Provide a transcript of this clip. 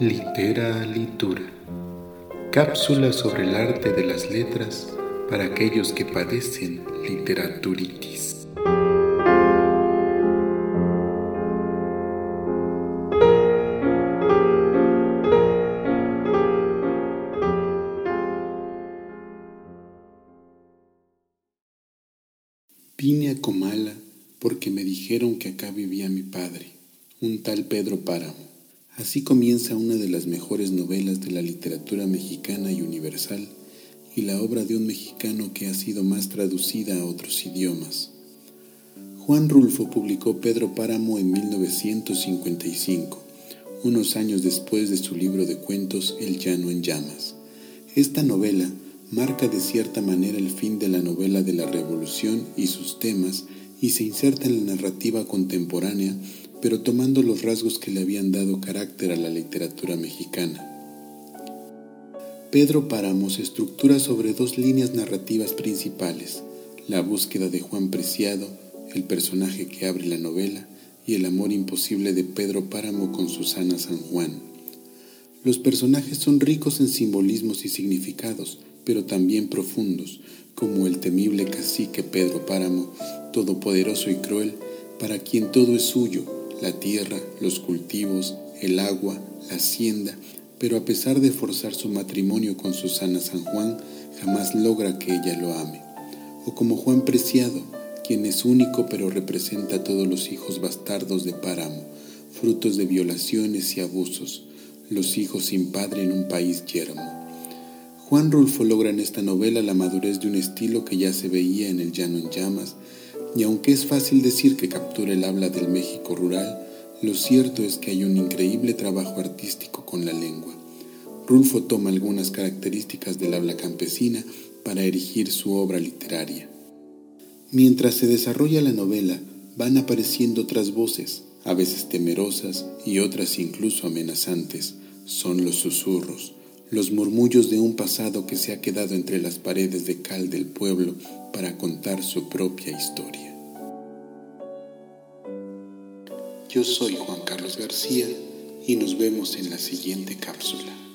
Litera Litura. Cápsula sobre el arte de las letras para aquellos que padecen literaturitis. Vine a Comala porque me dijeron que acá vivía mi padre, un tal Pedro Páramo. Así comienza una de las mejores novelas de la literatura mexicana y universal y la obra de un mexicano que ha sido más traducida a otros idiomas. Juan Rulfo publicó Pedro Páramo en 1955, unos años después de su libro de cuentos El llano en llamas. Esta novela marca de cierta manera el fin de la novela de la Revolución y sus temas y se inserta en la narrativa contemporánea pero tomando los rasgos que le habían dado carácter a la literatura mexicana. Pedro Páramo se estructura sobre dos líneas narrativas principales, la búsqueda de Juan Preciado, el personaje que abre la novela, y el amor imposible de Pedro Páramo con Susana San Juan. Los personajes son ricos en simbolismos y significados, pero también profundos, como el temible cacique Pedro Páramo, todopoderoso y cruel, para quien todo es suyo, la tierra, los cultivos, el agua, la hacienda, pero a pesar de forzar su matrimonio con Susana San Juan, jamás logra que ella lo ame. O como Juan Preciado, quien es único pero representa a todos los hijos bastardos de Páramo, frutos de violaciones y abusos, los hijos sin padre en un país yermo. Juan Rulfo logra en esta novela la madurez de un estilo que ya se veía en El Llano en Llamas, y aunque es fácil decir que captura el habla del México rural, lo cierto es que hay un increíble trabajo artístico con la lengua. Rulfo toma algunas características del habla campesina para erigir su obra literaria. Mientras se desarrolla la novela, van apareciendo otras voces, a veces temerosas y otras incluso amenazantes. Son los susurros, los murmullos de un pasado que se ha quedado entre las paredes de cal del pueblo para contar su propia historia. Yo soy Juan Carlos García y nos vemos en la siguiente cápsula.